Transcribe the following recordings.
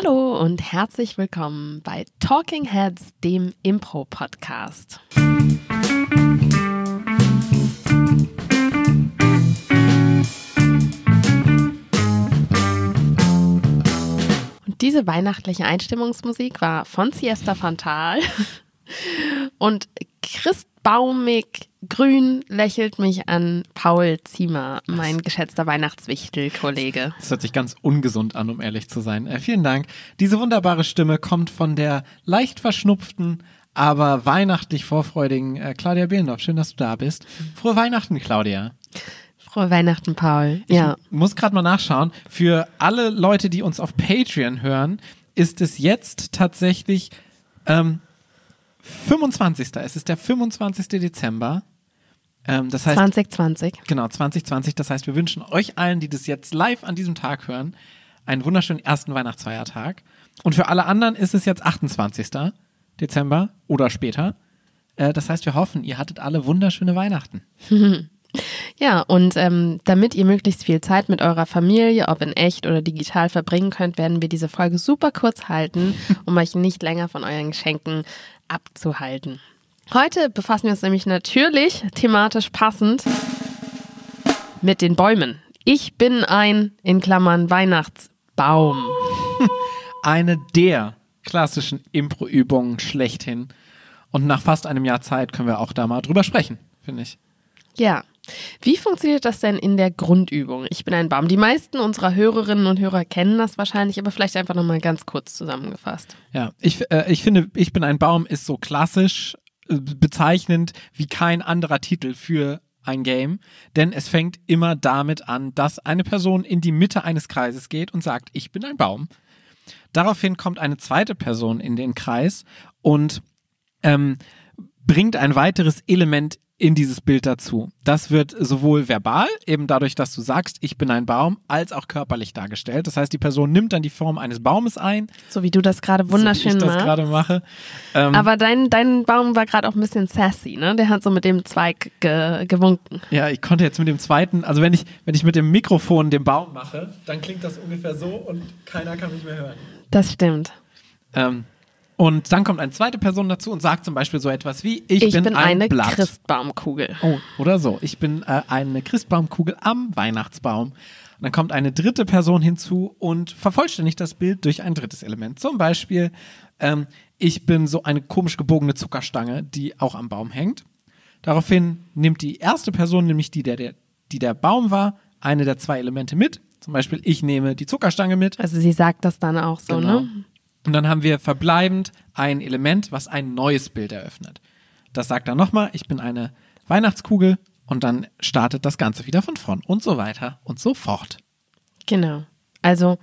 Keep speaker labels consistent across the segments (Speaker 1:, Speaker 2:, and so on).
Speaker 1: Hallo und herzlich willkommen bei Talking Heads, dem Impro-Podcast. Und diese weihnachtliche Einstimmungsmusik war von Siesta Fantal und Christbaumig grün lächelt mich an Paul Ziemer, mein geschätzter Weihnachtswichtel-Kollege.
Speaker 2: Das hört sich ganz ungesund an, um ehrlich zu sein. Äh, vielen Dank. Diese wunderbare Stimme kommt von der leicht verschnupften, aber weihnachtlich vorfreudigen äh, Claudia Behlendorf. Schön, dass du da bist. Frohe Weihnachten, Claudia.
Speaker 1: Frohe Weihnachten, Paul. Ja.
Speaker 2: Ich muss gerade mal nachschauen. Für alle Leute, die uns auf Patreon hören, ist es jetzt tatsächlich ähm, 25. Es ist der 25. Dezember. Ähm, das heißt,
Speaker 1: 2020.
Speaker 2: Genau, 2020. Das heißt, wir wünschen euch allen, die das jetzt live an diesem Tag hören, einen wunderschönen ersten Weihnachtsfeiertag. Und für alle anderen ist es jetzt 28. Dezember oder später. Äh, das heißt, wir hoffen, ihr hattet alle wunderschöne Weihnachten.
Speaker 1: Ja, und ähm, damit ihr möglichst viel Zeit mit eurer Familie, ob in echt oder digital, verbringen könnt, werden wir diese Folge super kurz halten, um euch nicht länger von euren Geschenken abzuhalten. Heute befassen wir uns nämlich natürlich thematisch passend mit den Bäumen. Ich bin ein, in Klammern, Weihnachtsbaum.
Speaker 2: Eine der klassischen Impro-Übungen schlechthin. Und nach fast einem Jahr Zeit können wir auch da mal drüber sprechen, finde ich.
Speaker 1: Ja. Wie funktioniert das denn in der Grundübung? Ich bin ein Baum. Die meisten unserer Hörerinnen und Hörer kennen das wahrscheinlich, aber vielleicht einfach nochmal ganz kurz zusammengefasst.
Speaker 2: Ja, ich, äh, ich finde, ich bin ein Baum ist so klassisch äh, bezeichnend wie kein anderer Titel für ein Game, denn es fängt immer damit an, dass eine Person in die Mitte eines Kreises geht und sagt, ich bin ein Baum. Daraufhin kommt eine zweite Person in den Kreis und ähm, bringt ein weiteres Element in dieses Bild dazu. Das wird sowohl verbal, eben dadurch, dass du sagst, ich bin ein Baum, als auch körperlich dargestellt. Das heißt, die Person nimmt dann die Form eines Baumes ein.
Speaker 1: So wie du das gerade wunderschön
Speaker 2: so wie ich das
Speaker 1: machst.
Speaker 2: gerade mache. Ähm,
Speaker 1: Aber dein, dein Baum war gerade auch ein bisschen sassy, ne? Der hat so mit dem Zweig ge gewunken.
Speaker 2: ja, ich konnte jetzt mit dem zweiten, also wenn ich, wenn ich mit dem Mikrofon den Baum mache, dann klingt das ungefähr so und keiner kann mich mehr hören.
Speaker 1: Das stimmt.
Speaker 2: Ähm, und dann kommt eine zweite Person dazu und sagt zum Beispiel so etwas wie, ich,
Speaker 1: Ich,
Speaker 2: bin,
Speaker 1: bin,
Speaker 2: ein
Speaker 1: eine
Speaker 2: Blatt.
Speaker 1: Christbaumkugel.
Speaker 2: Oh, oder so. Ich bin äh, eine Christbaumkugel am Weihnachtsbaum. Und dann kommt eine dritte Person hinzu und vervollständigt das Bild durch ein drittes Element. Zum Beispiel, ähm, ich bin so eine komisch gebogene Zuckerstange, die auch am Baum hängt. Daraufhin nimmt die erste Person, nämlich die, der, der, die der Baum war, eine der zwei Elemente mit. Zum Beispiel, ich nehme die Zuckerstange mit.
Speaker 1: Also sie sagt das dann auch so,
Speaker 2: Genau.
Speaker 1: ne?
Speaker 2: Und dann haben wir verbleibend ein Element, was ein neues Bild eröffnet. Das sagt dann nochmal, ich bin eine Weihnachtskugel und dann startet das Ganze wieder von vorn und so weiter und so fort.
Speaker 1: Genau. Also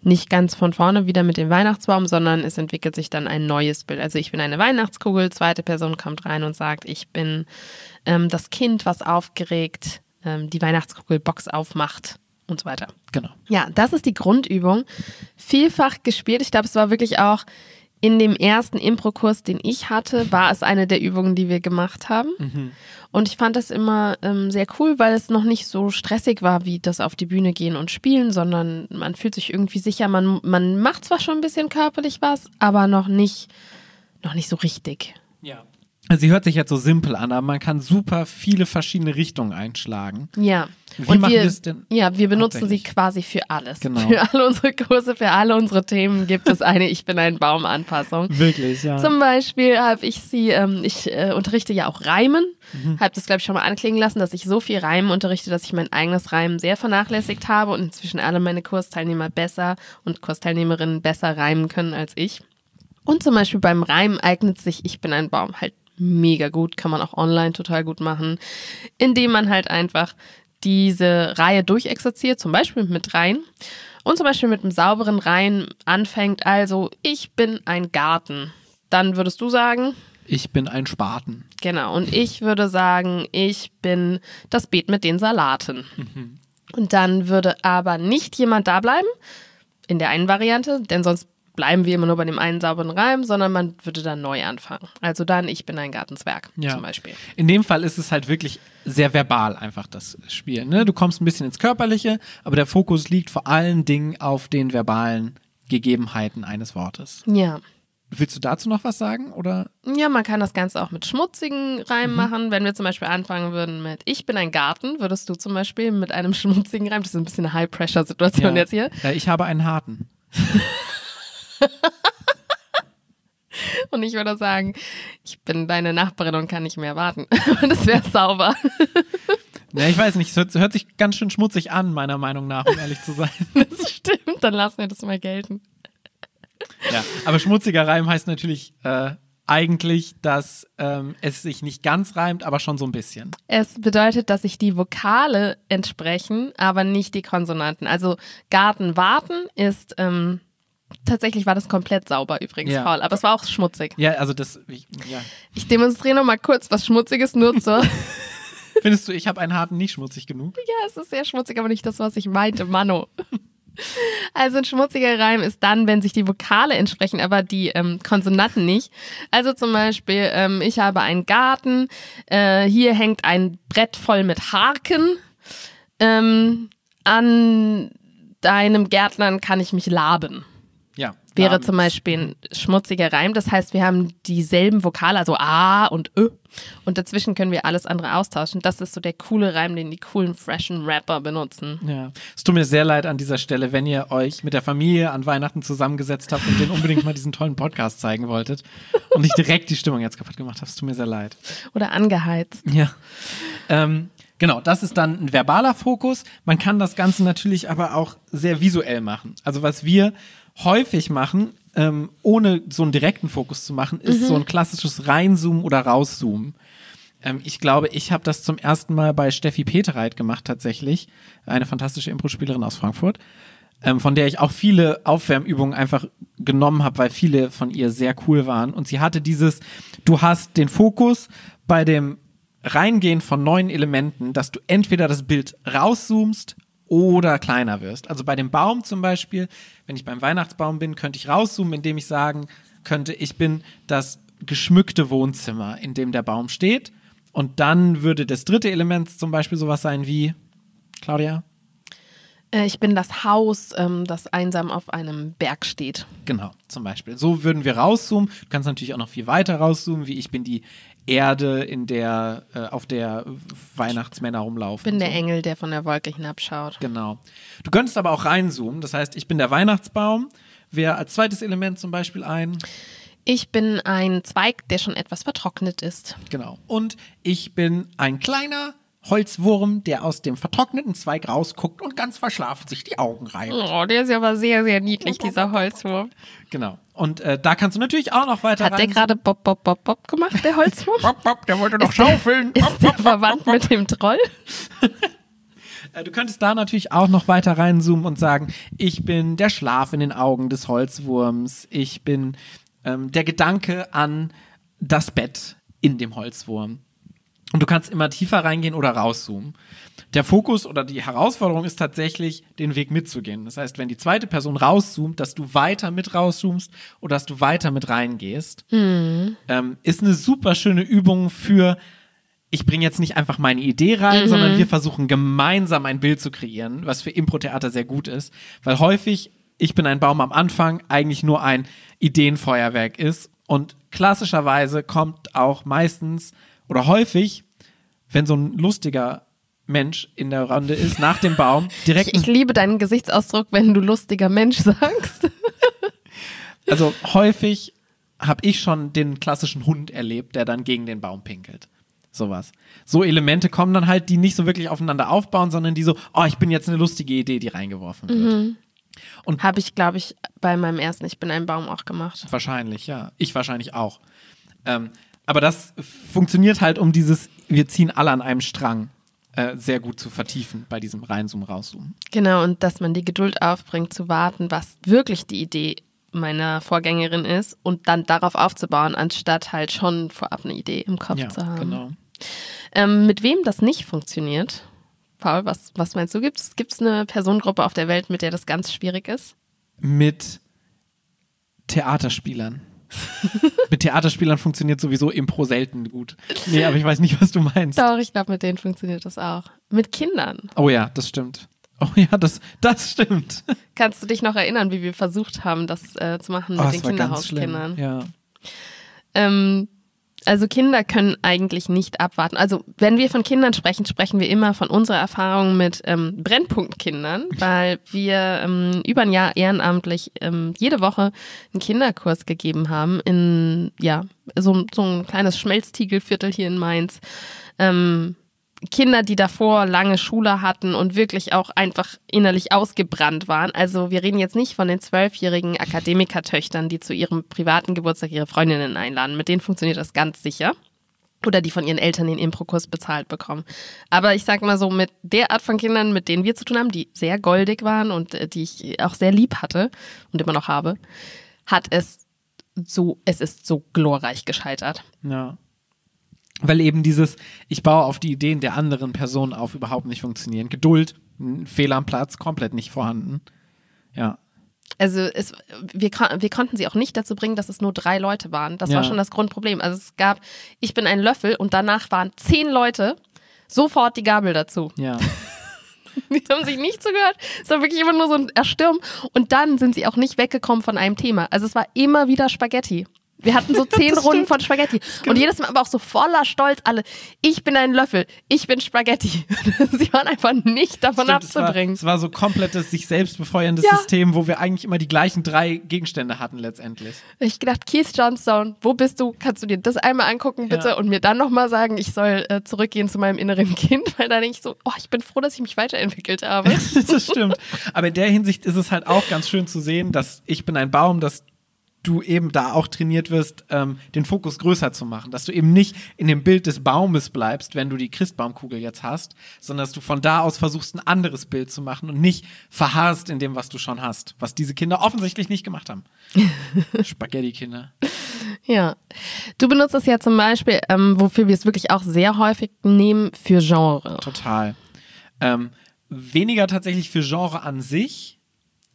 Speaker 1: nicht ganz von vorne wieder mit dem Weihnachtsbaum, sondern es entwickelt sich dann ein neues Bild. Also ich bin eine Weihnachtskugel, zweite Person kommt rein und sagt, ich bin ähm, das Kind, was aufgeregt ähm, die Weihnachtskugelbox aufmacht und so weiter.
Speaker 2: Genau.
Speaker 1: Ja, das ist die Grundübung. Vielfach gespielt. Ich glaube, es war wirklich auch in dem ersten Impro-Kurs, den ich hatte, war es eine der Übungen, die wir gemacht haben. Und ich fand das immer ähm, sehr cool, weil es noch nicht so stressig war, wie das auf die Bühne gehen und spielen, sondern man fühlt sich irgendwie sicher. Man, man macht zwar schon ein bisschen körperlich was, aber noch nicht, noch nicht so richtig.
Speaker 2: Ja. Sie hört sich jetzt so simpel an, aber man kann super viele verschiedene Richtungen einschlagen.
Speaker 1: Ja.
Speaker 2: Wie
Speaker 1: und
Speaker 2: machen
Speaker 1: wir,
Speaker 2: es denn
Speaker 1: Ja, wir benutzen sie quasi für alles.
Speaker 2: Genau.
Speaker 1: Für alle unsere Kurse, für alle unsere Themen gibt es eine Ich bin ein Baum-Anpassung.
Speaker 2: Wirklich, ja.
Speaker 1: Zum Beispiel habe ich sie, ähm, ich äh, unterrichte ja auch Reimen,
Speaker 2: Mhm.
Speaker 1: habe das glaube ich schon mal anklingen lassen, dass ich so viel Reimen unterrichte, dass ich mein eigenes Reimen sehr vernachlässigt habe und inzwischen alle meine Kursteilnehmer besser und Kursteilnehmerinnen besser reimen können als ich. Und zum Beispiel beim Reimen eignet sich Ich bin ein Baum halt mega gut, kann man auch online total gut machen, indem man halt einfach diese Reihe durchexerziert, zum Beispiel mit Reihen und zum Beispiel mit einem sauberen Reihen anfängt, also ich bin ein Garten. Dann würdest du sagen,
Speaker 2: Ich bin ein Spaten.
Speaker 1: genau, und ich würde sagen, ich bin das Beet mit den Salaten. Und dann würde aber nicht jemand da bleiben, in der einen Variante, denn sonst bleiben wir immer nur bei dem einen sauberen Reim, sondern man würde dann neu anfangen. Also dann, ich bin ein Gartenzwerg
Speaker 2: Ja.
Speaker 1: zum Beispiel.
Speaker 2: In dem Fall ist es halt wirklich sehr verbal einfach das Spiel. Ne? Du kommst ein bisschen ins Körperliche, aber der Fokus liegt vor allen Dingen auf den verbalen Gegebenheiten eines Wortes.
Speaker 1: Ja.
Speaker 2: Willst du dazu noch was sagen? Oder?
Speaker 1: Ja, man kann das Ganze auch mit schmutzigen Reimen machen. Wenn wir zum Beispiel anfangen würden mit Ich bin ein Garten, würdest du zum Beispiel mit einem schmutzigen Reim, das ist ein bisschen eine High-Pressure-Situation jetzt hier.
Speaker 2: Ja, ich habe einen harten.
Speaker 1: Und ich würde sagen, ich bin deine Nachbarin und kann nicht mehr warten. Und das wäre sauber.
Speaker 2: Ja, ich weiß nicht, es hört, hört sich ganz schön schmutzig an, meiner Meinung nach, um ehrlich zu sein.
Speaker 1: Das stimmt, dann lassen wir das mal gelten.
Speaker 2: Ja, aber schmutziger Reim heißt natürlich äh, eigentlich, dass ähm, es sich nicht ganz reimt, aber schon so ein bisschen.
Speaker 1: Es bedeutet, dass sich die Vokale entsprechen, aber nicht die Konsonanten. Also Garten warten ist ähm, tatsächlich war das komplett sauber übrigens,
Speaker 2: Ja.
Speaker 1: Paul, aber es war auch schmutzig.
Speaker 2: Ja, also das, ich, ja.
Speaker 1: Ich demonstriere noch mal kurz was Schmutziges nur zur.
Speaker 2: Findest du, ich habe einen harten nicht schmutzig genug?
Speaker 1: ja, es ist sehr schmutzig, aber nicht das, was ich meinte, Mano. Also ein schmutziger Reim ist dann, wenn sich die Vokale entsprechen, aber die ähm, Konsonanten nicht. Also zum Beispiel, ähm, ich habe einen Garten, äh, hier hängt ein Brett voll mit Harken. Ähm, an deinem Gärtnern kann ich mich laben. Wäre zum Beispiel ein schmutziger Reim. Das heißt, wir haben dieselben Vokale, also A und Ö. Und dazwischen können wir alles andere austauschen. Das ist so der coole Reim, den die coolen, freshen Rapper benutzen.
Speaker 2: Ja. Es tut mir sehr leid an dieser Stelle, wenn ihr euch mit der Familie an Weihnachten zusammengesetzt habt und denen unbedingt mal diesen tollen Podcast zeigen wolltet und nicht direkt die Stimmung jetzt kaputt gemacht habt. Es tut mir sehr leid.
Speaker 1: Oder angeheizt.
Speaker 2: Ja. Ähm, genau, das ist dann ein verbaler Fokus. Man kann das Ganze natürlich aber auch sehr visuell machen. Also was wir häufig machen, ähm, ohne so einen direkten Fokus zu machen, ist so ein klassisches Reinzoomen oder Rauszoomen. Ähm, ich glaube, ich habe das zum ersten Mal bei Steffi Petereit gemacht tatsächlich, eine fantastische Impro-Spielerin aus Frankfurt, ähm, von der ich auch viele Aufwärmübungen einfach genommen habe, weil viele von ihr sehr cool waren. Und sie hatte dieses, du hast den Fokus bei dem Reingehen von neuen Elementen, dass du entweder das Bild rauszoomst oder kleiner wirst. Also bei dem Baum zum Beispiel, wenn ich beim Weihnachtsbaum bin, könnte ich rauszoomen, indem ich sagen könnte, ich bin das geschmückte Wohnzimmer, in dem der Baum steht. Und dann würde das dritte Element zum Beispiel sowas sein wie, Claudia?
Speaker 1: Äh, ich bin das Haus, ähm, das einsam auf einem Berg steht.
Speaker 2: Genau, zum Beispiel. So würden wir rauszoomen. Du kannst natürlich auch noch viel weiter rauszoomen, wie ich bin die Erde, in der, äh, auf der Weihnachtsmänner rumlaufen.
Speaker 1: Ich bin der
Speaker 2: so.
Speaker 1: Engel, der von der Wolke hinabschaut.
Speaker 2: Genau. Du könntest aber auch reinzoomen. Das heißt, ich bin der Weihnachtsbaum. Wäre als zweites Element zum Beispiel ein.
Speaker 1: Ich bin ein Zweig, der schon etwas vertrocknet ist.
Speaker 2: Genau. Und ich bin ein kleiner Holzwurm, der aus dem vertrockneten Zweig rausguckt und ganz verschlafen sich die Augen reibt.
Speaker 1: Oh, der ist ja aber sehr, sehr niedlich, dieser Holzwurm.
Speaker 2: Genau. Und äh, da kannst du natürlich auch noch weiter
Speaker 1: Hat der gerade Bob, Bob, Bob, Bob gemacht, der Holzwurm?
Speaker 2: Bop, bop, der wollte noch
Speaker 1: Ist der-
Speaker 2: schaufeln. Bop,
Speaker 1: Ist der
Speaker 2: bop, bop,
Speaker 1: verwandt mit dem Troll?
Speaker 2: Äh, Du könntest da natürlich auch noch weiter reinzoomen und sagen, ich bin der Schlaf in den Augen des Holzwurms, ich bin ähm, der Gedanke an das Bett in dem Holzwurm. Und du kannst immer tiefer reingehen oder rauszoomen. Der Fokus oder die Herausforderung ist tatsächlich, den Weg mitzugehen. Das heißt, wenn die zweite Person rauszoomt, dass du weiter mit rauszoomst oder dass du weiter mit reingehst, ähm, ist eine super schöne Übung für, ich bringe jetzt nicht einfach meine Idee rein, sondern wir versuchen gemeinsam ein Bild zu kreieren, was für Impro-Theater sehr gut ist, weil häufig ich bin ein Baum am Anfang eigentlich nur ein Ideenfeuerwerk ist. Und klassischerweise kommt auch meistens oder häufig, wenn so ein lustiger Mensch in der Runde ist, nach dem Baum, direkt
Speaker 1: Ich, ich liebe deinen Gesichtsausdruck, wenn du lustiger Mensch sagst.
Speaker 2: Also häufig habe ich schon den klassischen Hund erlebt, der dann gegen den Baum pinkelt. Sowas. So Elemente kommen dann halt, die nicht so wirklich aufeinander aufbauen, sondern die so, oh, ich bin jetzt eine lustige Idee, die reingeworfen wird.
Speaker 1: Habe ich, glaube ich, bei meinem ersten Ich bin ein Baum auch gemacht.
Speaker 2: Wahrscheinlich, ja. Ich wahrscheinlich auch. Ähm, aber das funktioniert halt, um dieses, wir ziehen alle an einem Strang, äh, sehr gut zu vertiefen bei diesem Reinzoomen, Rauszoomen.
Speaker 1: Genau, und dass man die Geduld aufbringt, zu warten, was wirklich die Idee meiner Vorgängerin ist und dann darauf aufzubauen, anstatt halt schon vorab eine Idee im Kopf
Speaker 2: Ja,
Speaker 1: zu haben.
Speaker 2: genau.
Speaker 1: Ähm, mit wem das nicht funktioniert, Paul, was, was meinst du? Gibt es eine Personengruppe auf der Welt, mit der das ganz schwierig ist?
Speaker 2: Mit Theaterspielern. mit Theaterspielern funktioniert sowieso Impro selten gut. Nee, aber ich weiß nicht, was du meinst.
Speaker 1: Doch, ich glaube, mit denen funktioniert das auch. Mit Kindern.
Speaker 2: Oh ja, das stimmt. Oh ja, das, das stimmt.
Speaker 1: Kannst du dich noch erinnern, wie wir versucht haben, das äh, zu machen
Speaker 2: Oh,
Speaker 1: mit den. Kinderhauskindern?
Speaker 2: Ja.
Speaker 1: Ähm, also Kinder können eigentlich nicht abwarten. Also wenn wir von Kindern sprechen, sprechen wir immer von unserer Erfahrung mit ähm, Brennpunktkindern, weil wir ähm, über ein Jahr ehrenamtlich ähm, jede Woche einen Kinderkurs gegeben haben in ja so, so ein kleines Schmelztiegelviertel hier in Mainz. Ähm, Kinder, die davor lange Schule hatten und wirklich auch einfach innerlich ausgebrannt waren. Also wir reden jetzt nicht von den zwölfjährigen Akademikertöchtern, die zu ihrem privaten Geburtstag ihre Freundinnen einladen. Mit denen funktioniert das ganz sicher. Oder die von ihren Eltern den Improkurs bezahlt bekommen. Aber ich sag mal so, mit der Art von Kindern, mit denen wir zu tun haben, die sehr goldig waren und äh, die ich auch sehr lieb hatte und immer noch habe, hat es so, es ist so glorreich gescheitert.
Speaker 2: Ja. Weil eben dieses, ich baue auf die Ideen der anderen Person auf, überhaupt nicht funktionieren. Geduld, Fehler am Platz, komplett nicht vorhanden. Ja.
Speaker 1: Also es, wir, wir konnten sie auch nicht dazu bringen, dass es nur drei Leute waren. Das war
Speaker 2: Ja.
Speaker 1: schon das Grundproblem. Also es gab, ich bin ein Löffel und danach waren zehn Leute, sofort die Gabel dazu.
Speaker 2: Ja.
Speaker 1: Die haben sich nicht zugehört. Es war wirklich immer nur so ein Erstürmen. Und dann sind sie auch nicht weggekommen von einem Thema. Also es war immer wieder Spaghetti. Wir hatten so zehn Runden von Spaghetti. Und jedes Mal aber auch so voller Stolz alle. Ich bin ein Löffel. Ich bin Spaghetti. Sie waren einfach nicht davon
Speaker 2: Stimmt, es, war,
Speaker 1: abzubringen.
Speaker 2: es war so komplettes sich selbst befeuerndes
Speaker 1: Ja.
Speaker 2: System, wo wir eigentlich immer die gleichen drei Gegenstände hatten letztendlich.
Speaker 1: Ich gedacht, Keith Johnstone, wo bist du? Kannst du dir das einmal angucken, bitte?
Speaker 2: Ja.
Speaker 1: Und mir dann nochmal sagen, ich soll äh, zurückgehen zu meinem inneren Kind, weil da denke ich so, oh, ich bin froh, dass ich mich weiterentwickelt habe.
Speaker 2: das stimmt. Aber in der Hinsicht ist es halt auch ganz schön zu sehen, dass ich bin ein Baum, dass du eben da auch trainiert wirst, ähm, den Fokus größer zu machen. Dass du eben nicht in dem Bild des Baumes bleibst, wenn du die Christbaumkugel jetzt hast, sondern dass du von da aus versuchst, ein anderes Bild zu machen und nicht verharrst in dem, was du schon hast. Was diese Kinder offensichtlich nicht gemacht haben. Spaghetti-Kinder.
Speaker 1: Ja. Du benutzt es ja zum Beispiel, ähm, wofür wir es wirklich auch sehr häufig nehmen, für Genre.
Speaker 2: Total. Ähm, weniger tatsächlich für Genre an sich,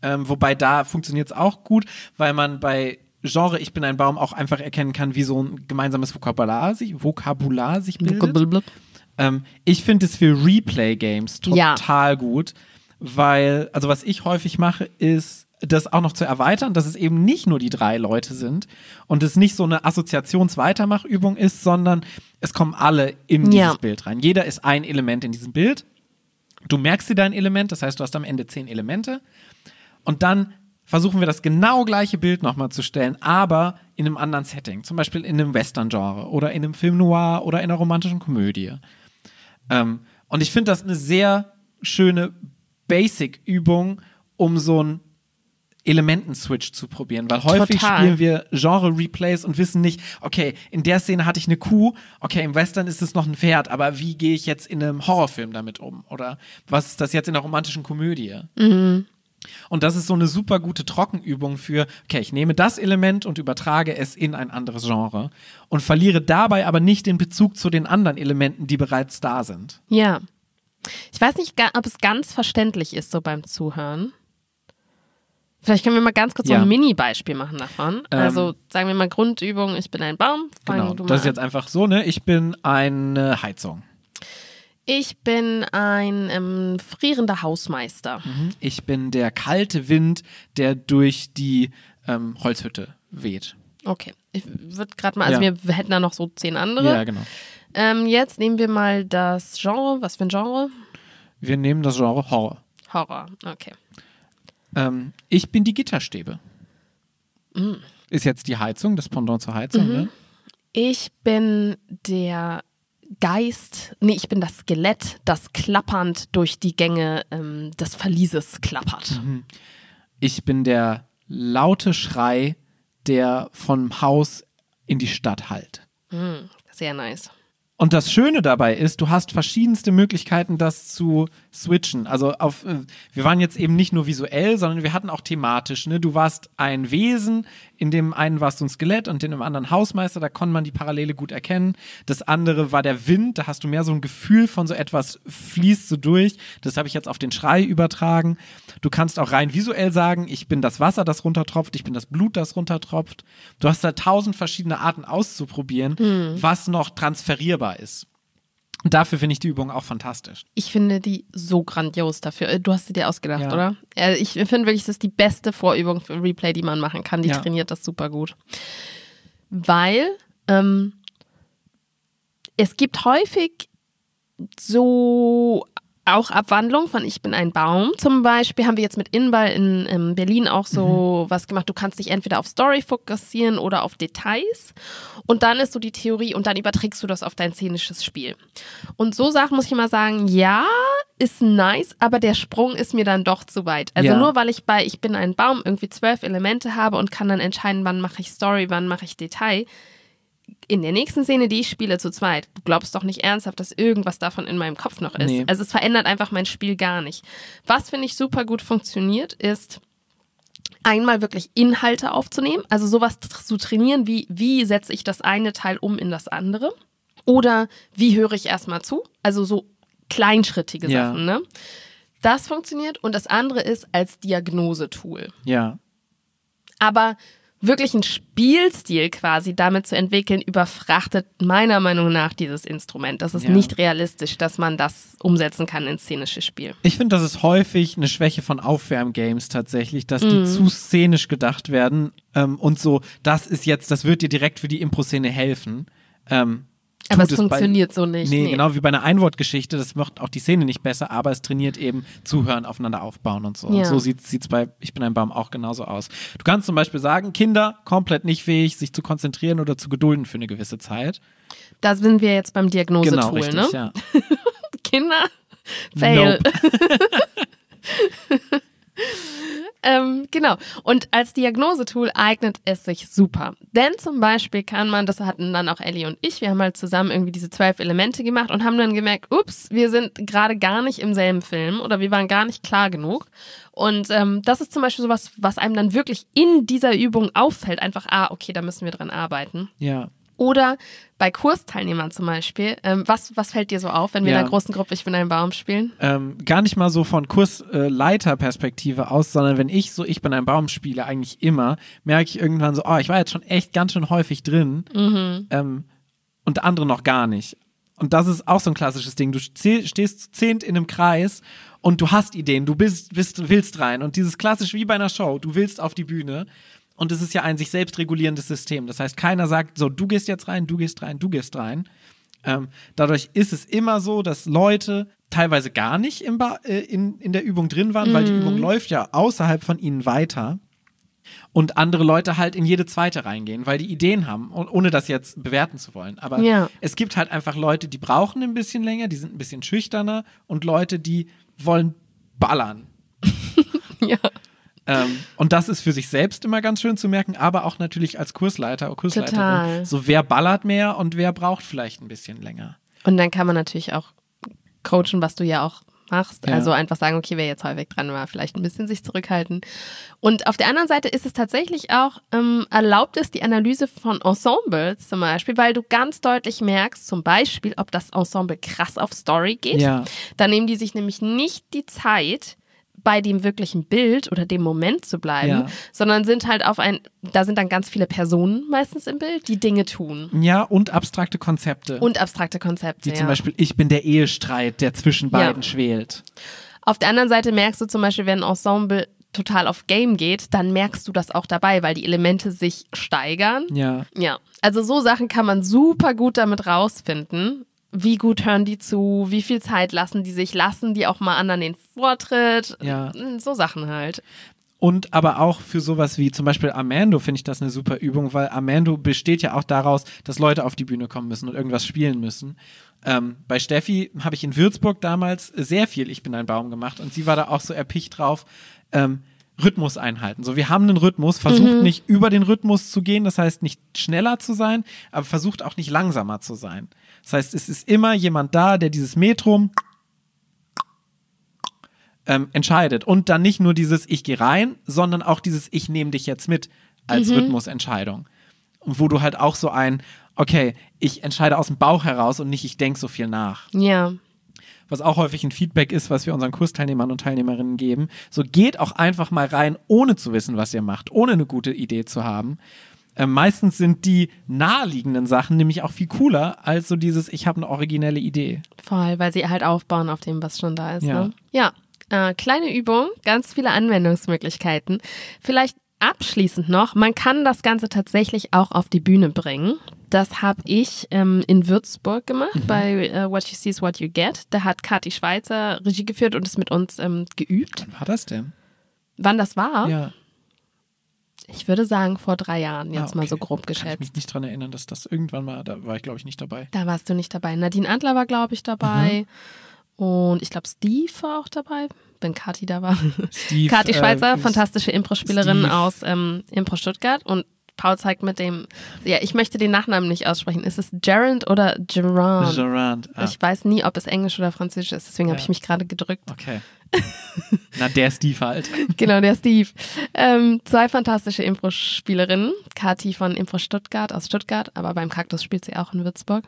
Speaker 2: ähm, wobei da funktioniert es auch gut, weil man bei Genre Ich bin ein Baum auch einfach erkennen kann, wie so ein gemeinsames Vokabular sich, Vokabular sich bildet. Ähm, ich finde es für Replay-Games
Speaker 1: Ja.
Speaker 2: total gut, weil, also was ich häufig mache, ist das auch noch zu erweitern, dass es eben nicht nur die drei Leute sind und es nicht so eine Assoziations-Weitermachübung ist, sondern es kommen alle in dieses
Speaker 1: Ja.
Speaker 2: Bild rein. Jeder ist ein Element in diesem Bild. Du merkst dir dein Element, das heißt, du hast am Ende zehn Elemente und dann versuchen wir das genau gleiche Bild nochmal zu stellen, aber in einem anderen Setting. Zum Beispiel in einem Western-Genre oder in einem Film Noir oder in einer romantischen Komödie. Ähm, und ich finde das eine sehr schöne Basic-Übung, um so einen Elementen-Switch zu probieren, weil häufig
Speaker 1: Total.
Speaker 2: spielen wir Genre-Replays und wissen nicht, okay, in der Szene hatte ich eine Kuh, okay, im Western ist es noch ein Pferd, aber wie gehe ich jetzt in einem Horrorfilm damit um? Oder was ist das jetzt in einer romantischen Komödie? Und das ist so eine super gute Trockenübung für, okay, ich nehme das Element und übertrage es in ein anderes Genre und verliere dabei aber nicht den Bezug zu den anderen Elementen, die bereits da sind.
Speaker 1: Ja. Ich weiß nicht, ob es ganz verständlich ist, so beim Zuhören. Vielleicht können wir mal ganz kurz so
Speaker 2: Ja.
Speaker 1: ein Mini-Beispiel machen davon.
Speaker 2: Ähm,
Speaker 1: also sagen wir mal Grundübung, ich bin ein Baum.
Speaker 2: Genau. Das ist jetzt einfach so, ne? Ich bin eine Heizung.
Speaker 1: Ich bin ein ähm, frierender Hausmeister.
Speaker 2: Ich bin der kalte Wind, der durch die ähm, Holzhütte weht.
Speaker 1: Okay. Ich würde gerade mal, also
Speaker 2: Ja.
Speaker 1: wir hätten da noch so zehn andere.
Speaker 2: Ja, genau.
Speaker 1: Ähm, jetzt nehmen wir mal das Genre. Was für ein Genre?
Speaker 2: Wir nehmen das Genre Horror.
Speaker 1: Horror. Okay.
Speaker 2: Ähm, ich bin die Gitterstäbe. Ist jetzt die Heizung, das Pendant zur Heizung, ne?
Speaker 1: Ich bin der Geist, nee, ich bin das Skelett, das klappernd durch die Gänge ähm, des Verlieses klappert.
Speaker 2: Ich bin der laute Schrei, der vom Haus in die Stadt hallt.
Speaker 1: Hm, sehr nice.
Speaker 2: Und das Schöne dabei ist, du hast verschiedenste Möglichkeiten, das zu switchen. Also auf, äh, wir waren jetzt eben nicht nur visuell, sondern wir hatten auch thematisch. Ne? Du warst ein Wesen, in dem einen warst du ein Skelett und in dem anderen Hausmeister, da konnte man die Parallele gut erkennen. Das andere war der Wind, da hast du mehr so ein Gefühl von so etwas fließt so durch. Das habe ich jetzt auf den Schrei übertragen. Du kannst auch rein visuell sagen, ich bin das Wasser, das runtertropft, ich bin das Blut, das runtertropft. Du hast da tausend verschiedene Arten auszuprobieren, was noch transferierbar ist. Und dafür finde ich die Übung auch fantastisch.
Speaker 1: Ich finde die so grandios dafür. Äh, Du hast sie dir ausgedacht,
Speaker 2: Ja.
Speaker 1: oder? Ich finde wirklich, das ist die beste Vorübung für Replay, die man machen kann. Die
Speaker 2: Ja.
Speaker 1: trainiert das super gut. Weil ähm, es gibt häufig so auch Abwandlungen von Ich bin ein Baum. Zum Beispiel haben wir jetzt mit Inball in, in Berlin auch so was gemacht. Du kannst dich entweder auf Story fokussieren oder auf Details. Und dann ist so die Theorie und dann überträgst du das auf dein szenisches Spiel. Und so Sachen muss ich immer sagen, ja, ist nice, aber der Sprung ist mir dann doch zu weit. Also
Speaker 2: Ja.
Speaker 1: nur weil ich bei Ich bin ein Baum irgendwie zwölf Elemente habe und kann dann entscheiden, wann mache ich Story, wann mache ich Detail. In der nächsten Szene, die ich spiele zu zweit, du glaubst doch nicht ernsthaft, dass irgendwas davon in meinem Kopf noch ist.
Speaker 2: Nee.
Speaker 1: Also es verändert einfach mein Spiel gar nicht. Was finde ich super gut funktioniert, ist einmal wirklich Inhalte aufzunehmen, also sowas zu trainieren, wie wie setze ich das eine Teil um in das andere oder wie höre ich erstmal zu, also so kleinschrittige
Speaker 2: Ja.
Speaker 1: Sachen, ne? Das funktioniert und das andere ist als Diagnosetool.
Speaker 2: Ja.
Speaker 1: Aber wirklich einen Spielstil quasi damit zu entwickeln, überfrachtet meiner Meinung nach dieses Instrument. Das ist
Speaker 2: Ja.
Speaker 1: nicht realistisch, dass man das umsetzen kann ins szenische Spiel.
Speaker 2: Ich finde, das ist häufig eine Schwäche von Aufwärmgames tatsächlich, dass
Speaker 1: Mhm.
Speaker 2: die zu szenisch gedacht werden ähm, und so, das ist jetzt, das wird dir direkt für die Impro-Szene helfen. Ähm,
Speaker 1: Aber es
Speaker 2: bei-
Speaker 1: funktioniert so nicht.
Speaker 2: Nee,
Speaker 1: nee.
Speaker 2: genau wie bei einer Einwortgeschichte, das macht auch die Szene nicht besser, aber es trainiert eben Zuhören, aufeinander aufbauen und so.
Speaker 1: Ja.
Speaker 2: Und so sieht es bei Ich bin ein Baum auch genauso aus. Du kannst zum Beispiel sagen, Kinder komplett nicht fähig, sich zu konzentrieren oder zu gedulden für eine gewisse Zeit.
Speaker 1: Da sind wir jetzt beim Diagnosetool,
Speaker 2: Genau, richtig,
Speaker 1: ne?
Speaker 2: ja.
Speaker 1: Kinder, fail.
Speaker 2: Nope.
Speaker 1: ähm, genau. Und als Diagnosetool eignet es sich super. Denn zum Beispiel kann man, das hatten dann auch Ellie und ich, wir haben halt zusammen irgendwie diese zwölf Elemente gemacht und haben dann gemerkt, ups, wir sind gerade gar nicht im selben Film oder wir waren gar nicht klar genug. Und ähm, das ist zum Beispiel sowas, was einem dann wirklich in dieser Übung auffällt. Einfach, ah, okay, da müssen wir dran arbeiten.
Speaker 2: Ja.
Speaker 1: Oder bei Kursteilnehmern zum Beispiel. Ähm, was, was fällt dir so auf, wenn wir
Speaker 2: Ja.
Speaker 1: in einer großen Gruppe Ich bin ein Baum spielen?
Speaker 2: ähm, gar nicht mal so von Kursleiterperspektive aus, sondern wenn ich so Ich bin ein Baum spiele, eigentlich immer, merke ich irgendwann so, oh, ich war jetzt schon echt ganz schön häufig drin ähm, und andere noch gar nicht. Und das ist auch so ein klassisches Ding. Du ste- stehst zu zehnt in einem Kreis und du hast Ideen, du bist, bist, willst rein. Und dieses klassisch wie bei einer Show, du willst auf die Bühne. Und es ist ja ein sich selbst regulierendes System. Das heißt, keiner sagt, so, du gehst jetzt rein, du gehst rein, du gehst rein. Ähm, dadurch ist es immer so, dass Leute teilweise gar nicht im ba äh, in, in der Übung drin waren, weil die Übung läuft ja außerhalb von ihnen weiter. Und andere Leute halt in jede zweite reingehen, weil die Ideen haben, ohne das jetzt bewerten zu wollen. Aber
Speaker 1: Ja.
Speaker 2: es gibt halt einfach Leute, die brauchen ein bisschen länger, die sind ein bisschen schüchterner und Leute, die wollen ballern.
Speaker 1: ja.
Speaker 2: Ähm, und das ist für sich selbst immer ganz schön zu merken, aber auch natürlich als Kursleiter oder Kursleiterin.
Speaker 1: Total.
Speaker 2: So, wer ballert mehr und wer braucht vielleicht ein bisschen länger.
Speaker 1: Und dann kann man natürlich auch coachen, was du ja auch machst.
Speaker 2: Ja.
Speaker 1: Also einfach sagen, okay, wer jetzt häufig dran war, vielleicht ein bisschen sich zurückhalten. Und auf der anderen Seite ist es tatsächlich auch ähm, erlaubt ist die Analyse von Ensembles zum Beispiel, weil du ganz deutlich merkst, zum Beispiel, ob das Ensemble krass auf Story geht.
Speaker 2: Ja.
Speaker 1: Da nehmen die sich nämlich nicht die Zeit, bei dem wirklichen Bild oder dem Moment zu bleiben,
Speaker 2: Ja.
Speaker 1: sondern sind halt auf ein, da sind dann ganz viele Personen meistens im Bild, die Dinge tun.
Speaker 2: Ja, und abstrakte Konzepte.
Speaker 1: Und abstrakte Konzepte.
Speaker 2: wie
Speaker 1: ja.
Speaker 2: zum Beispiel, ich bin der Ehestreit, der zwischen
Speaker 1: Ja.
Speaker 2: beiden schwelt.
Speaker 1: Auf der anderen Seite merkst du zum Beispiel, wenn ein Ensemble total auf Game geht, dann merkst du das auch dabei, weil die Elemente sich steigern.
Speaker 2: Ja.
Speaker 1: Ja, also so Sachen kann man super gut damit rausfinden. Wie gut hören die zu? Wie viel Zeit lassen die sich? Lassen die auch mal anderen den Vortritt?
Speaker 2: Ja.
Speaker 1: So Sachen halt.
Speaker 2: Und aber auch für sowas wie zum Beispiel Amando finde ich das eine super Übung, weil Amando besteht ja auch daraus, dass Leute auf die Bühne kommen müssen und irgendwas spielen müssen. Ähm, bei Steffi habe ich in Würzburg damals sehr viel Ich bin ein Baum gemacht und sie war da auch so erpicht drauf, ähm, Rhythmus einhalten. So, wir haben einen Rhythmus, versucht nicht über den Rhythmus zu gehen, das heißt nicht schneller zu sein, aber versucht auch nicht langsamer zu sein. Das heißt, es ist immer jemand da, der dieses Metrum ähm, entscheidet. Und dann nicht nur dieses Ich gehe rein, sondern auch dieses Ich nehme dich jetzt mit als Rhythmusentscheidung. Und wo du halt auch so ein, okay, ich entscheide aus dem Bauch heraus und nicht ich denke so viel nach.
Speaker 1: Ja.
Speaker 2: Was auch häufig ein Feedback ist, was wir unseren Kursteilnehmern und Teilnehmerinnen geben. So geht auch einfach mal rein, ohne zu wissen, was ihr macht, ohne eine gute Idee zu haben. äh, meistens sind die naheliegenden Sachen nämlich auch viel cooler als so dieses, ich habe eine originelle Idee.
Speaker 1: Voll, weil sie halt aufbauen auf dem, was schon da ist.
Speaker 2: Ja.
Speaker 1: Ne? Ja, äh, kleine Übung, ganz viele Anwendungsmöglichkeiten. Vielleicht abschließend noch, man kann das Ganze tatsächlich auch auf die Bühne bringen. Das habe ich ähm, in Würzburg gemacht bei äh, What You See is What You Get. Da hat Kathi Schweizer Regie geführt und ist mit uns ähm, geübt.
Speaker 2: Wann war das denn?
Speaker 1: Wann das war?
Speaker 2: Ja.
Speaker 1: Ich würde sagen vor drei Jahren, jetzt
Speaker 2: Ah,
Speaker 1: mal
Speaker 2: okay.
Speaker 1: so grob
Speaker 2: Kann ich
Speaker 1: geschätzt.
Speaker 2: mich nicht dran erinnern, dass das irgendwann mal, da war ich glaube ich nicht dabei.
Speaker 1: Da warst du nicht dabei. Nadine Antler war, glaube ich, dabei.
Speaker 2: Mhm.
Speaker 1: Und ich glaube, Steve war auch dabei, wenn Kathi da war.
Speaker 2: Steve,
Speaker 1: Kathi Schweizer,
Speaker 2: äh,
Speaker 1: fantastische Impro-Spielerin aus ähm, Impro Stuttgart. Und Paul zeigt mit dem, ja, ich möchte den Nachnamen nicht aussprechen. Ist es Gerard oder Gerard?
Speaker 2: Gerard. Ah,
Speaker 1: Ich weiß nie, ob es Englisch oder Französisch ist, deswegen habe
Speaker 2: Ja.
Speaker 1: ich mich gerade gedrückt.
Speaker 2: okay. Na, der Steve halt.
Speaker 1: Genau, der Steve. Ähm, zwei fantastische Impro-Spielerinnen. Kathi von Impro Stuttgart aus Stuttgart, aber beim Kaktus spielt sie auch in Würzburg.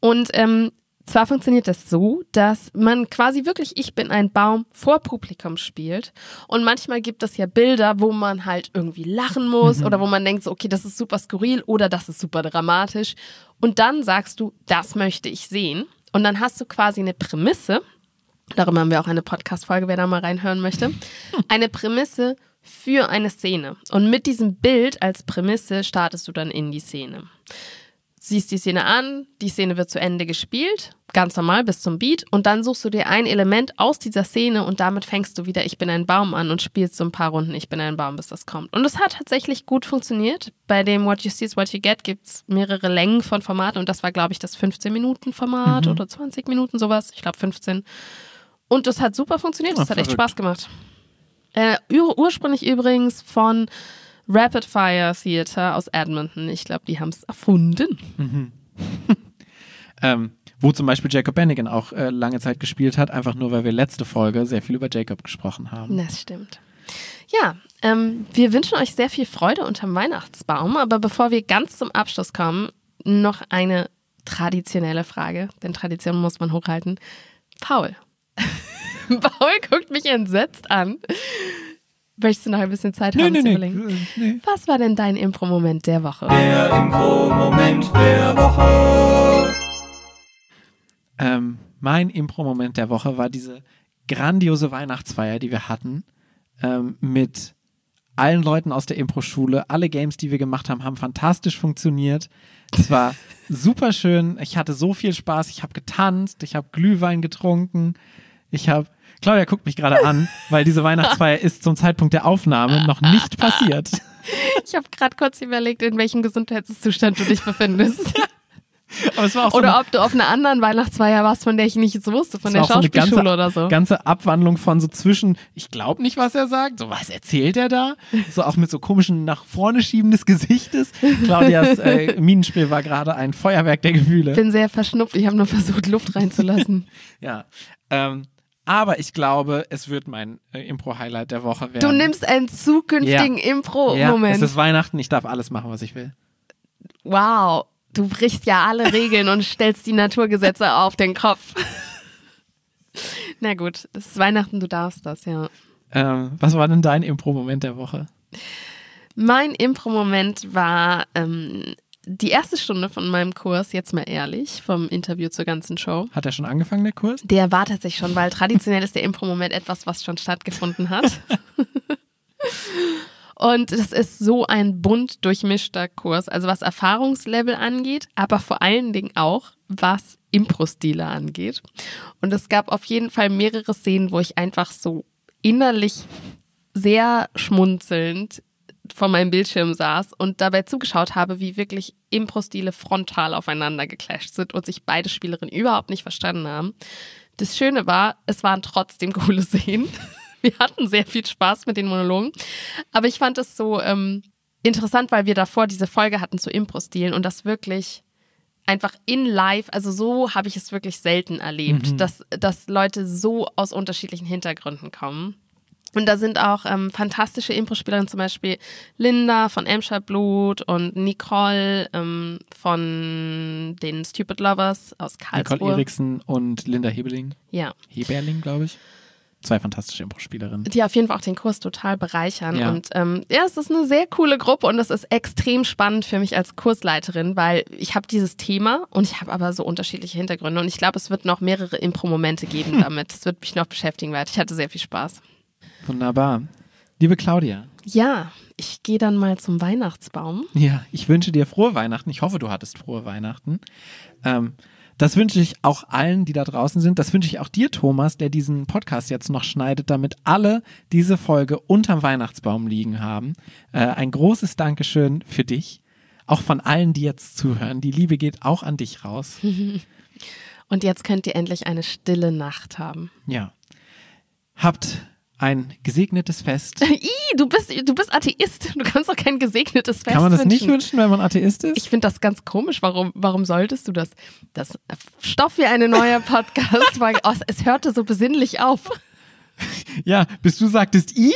Speaker 1: Und ähm, zwar funktioniert das so, dass man quasi wirklich Ich bin ein Baum vor Publikum spielt. Und manchmal gibt es ja Bilder, wo man halt irgendwie lachen muss oder wo man denkt, so, okay, das ist super skurril oder das ist super dramatisch. Und dann sagst du, das möchte ich sehen. Und dann hast du quasi eine Prämisse. Darüber haben wir auch eine Podcast-Folge, wer da mal reinhören möchte. Eine Prämisse für eine Szene. Und mit diesem Bild als Prämisse startest du dann in die Szene. Siehst die Szene an, die Szene wird zu Ende gespielt, ganz normal bis zum Beat, und dann suchst du dir ein Element aus dieser Szene und damit fängst du wieder Ich bin ein Baum an und spielst so ein paar Runden Ich bin ein Baum, bis das kommt. Und es hat tatsächlich gut funktioniert. Bei dem What You See is What You Get gibt es mehrere Längen von Formaten und das war, glaube ich, das 15-Minuten-Format oder 20 Minuten, sowas. Ich glaube 15. Und das hat super funktioniert. Das
Speaker 2: Ah,
Speaker 1: hat echt. Spaß gemacht. Äh, ur ursprünglich übrigens von Rapid Fire Theater aus Edmonton. Ich glaube, die haben es erfunden.
Speaker 2: Ähm, wo zum Beispiel Jacob Bennigan auch äh, lange Zeit gespielt hat, einfach nur, weil wir letzte Folge sehr viel über Jacob gesprochen haben.
Speaker 1: Das stimmt. Ja, ähm, wir wünschen euch sehr viel Freude unterm Weihnachtsbaum. Aber bevor wir ganz zum Abschluss kommen, noch eine traditionelle Frage. Denn Tradition muss man hochhalten. Paul. Paul guckt mich entsetzt an. Möchtest du noch ein bisschen Zeit haben
Speaker 2: Nee, nee,
Speaker 1: zu
Speaker 2: nee.
Speaker 1: überlegen?
Speaker 2: Äh, nee.
Speaker 1: Was war denn dein Impro-Moment der Woche?
Speaker 3: Der Impro-Moment der Woche.
Speaker 2: Ähm, mein Impro-Moment der Woche war diese grandiose Weihnachtsfeier, die wir hatten, ähm, mit allen Leuten aus der Impro-Schule. Alle Games, die wir gemacht haben, haben fantastisch funktioniert. Es war super schön. Ich hatte so viel Spaß. Ich habe getanzt, ich habe Glühwein getrunken. Ich habe Claudia guckt mich gerade an, weil diese Weihnachtsfeier ist zum Zeitpunkt der Aufnahme noch nicht passiert.
Speaker 1: Ich habe gerade kurz überlegt, in welchem Gesundheitszustand du dich befindest.
Speaker 2: So
Speaker 1: Oder ob du auf einer anderen Weihnachtsfeier warst, von der ich nichts wusste, von der
Speaker 2: auch so
Speaker 1: Schauspielschule
Speaker 2: ganze,
Speaker 1: oder so.
Speaker 2: Ganze Abwandlung von so zwischen, ich glaube nicht, was er sagt, so was erzählt er da? So auch mit so komischen nach vorne schieben des Gesichtes. Claudias äh, Minenspiel war gerade ein Feuerwerk der Gefühle.
Speaker 1: bin sehr verschnupft, ich habe nur versucht, Luft reinzulassen.
Speaker 2: Ja. Ähm, aber ich glaube, es wird mein äh, Impro-Highlight der Woche werden.
Speaker 1: Du nimmst einen zukünftigen
Speaker 2: ja,
Speaker 1: Impro-Moment.
Speaker 2: es ist Weihnachten, ich darf alles machen, was ich will.
Speaker 1: wow, du brichst ja alle Regeln und stellst die Naturgesetze auf den Kopf. Na gut, es ist Weihnachten, du darfst das, ja.
Speaker 2: Ähm, was war denn dein Impro-Moment der Woche?
Speaker 1: Mein Impro-Moment war ähm, die erste Stunde von meinem Kurs, jetzt mal ehrlich, vom Interview zur ganzen Show.
Speaker 2: Hat er schon angefangen, der Kurs?
Speaker 1: Der war tatsächlich schon, weil traditionell ist der Impro-Moment etwas, was schon stattgefunden hat. Und es ist so ein bunt durchmischter Kurs, also was Erfahrungslevel angeht, aber vor allen Dingen auch, was Impro-Stile angeht. Und es gab auf jeden Fall mehrere Szenen, wo ich einfach so innerlich sehr schmunzelnd vor meinem Bildschirm saß und dabei zugeschaut habe, wie wirklich Impro-Stile frontal aufeinander geclasht sind und sich beide Spielerinnen überhaupt nicht verstanden haben. Das Schöne war, es waren trotzdem coole Szenen. Wir hatten sehr viel Spaß mit den Monologen. Aber ich fand es so ähm, interessant, weil wir davor diese Folge hatten zu Impro-Stilen und das wirklich einfach in live, also so habe ich es wirklich selten erlebt, dass, dass Leute so aus unterschiedlichen Hintergründen kommen. Und da sind auch ähm, fantastische Impro-Spielerinnen, zum Beispiel Linda von Emscher Blut und Nicole ähm, von den Stupid Lovers aus Karlsruhe.
Speaker 2: Nicole Eriksen und Linda Hebeling.
Speaker 1: Ja.
Speaker 2: Heberling, glaube ich. zwei fantastische Impro-Spielerinnen.
Speaker 1: die auf jeden Fall auch den Kurs total bereichern.
Speaker 2: Ja.
Speaker 1: Und ähm, ja, es ist eine sehr coole Gruppe und es ist extrem spannend für mich als Kursleiterin, weil ich habe dieses Thema und ich habe aber so unterschiedliche Hintergründe und ich glaube, es wird noch mehrere Impro-Momente geben damit. Es wird mich noch beschäftigen weiter. Ich hatte sehr viel Spaß.
Speaker 2: Wunderbar. Liebe Claudia,
Speaker 1: Ja, ich gehe dann mal zum Weihnachtsbaum.
Speaker 2: ja, ich wünsche dir frohe Weihnachten. Ich hoffe, du hattest frohe Weihnachten. Ähm, das wünsche ich auch allen, die da draußen sind. Das wünsche ich auch dir, Thomas, der diesen Podcast jetzt noch schneidet, damit alle diese Folge unterm Weihnachtsbaum liegen haben. Äh, ein großes Dankeschön für dich. Auch von allen, die jetzt zuhören. Die Liebe geht auch an dich raus.
Speaker 1: Und jetzt könnt ihr endlich eine stille Nacht haben.
Speaker 2: Ja. Habt ein gesegnetes Fest.
Speaker 1: Ih, du bist, du bist Atheist. Du kannst doch kein gesegnetes Fest
Speaker 2: Kann man das
Speaker 1: wünschen.
Speaker 2: nicht wünschen, wenn man Atheist ist?
Speaker 1: Ich finde das ganz komisch. Warum, warum solltest du das? Das Stoff wie eine neue Podcast-Folge. Oh, es hörte so besinnlich auf.
Speaker 2: Ja, bis du sagtest, i.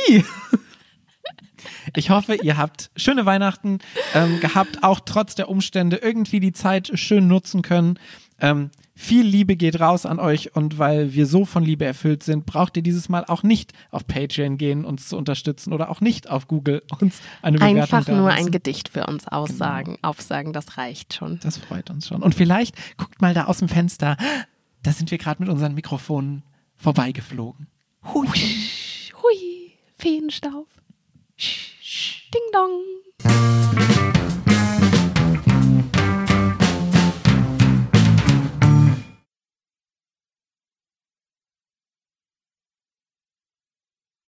Speaker 2: Ich hoffe, ihr habt schöne Weihnachten ähm, gehabt, auch trotz der Umstände irgendwie die Zeit schön nutzen können. Ähm, viel Liebe geht raus an euch und weil wir so von Liebe erfüllt sind, braucht ihr dieses Mal auch nicht auf Patreon gehen, uns zu unterstützen oder auch nicht auf Google uns eine Bewertung
Speaker 1: Einfach nur
Speaker 2: lassen.
Speaker 1: ein Gedicht für uns aussagen, aufsagen, das reicht schon.
Speaker 2: Das freut uns schon. Und vielleicht guckt mal da aus dem Fenster, da sind wir gerade mit unseren Mikrofonen vorbeigeflogen. Hui.
Speaker 1: Hui, Feenstaub. Ding dong.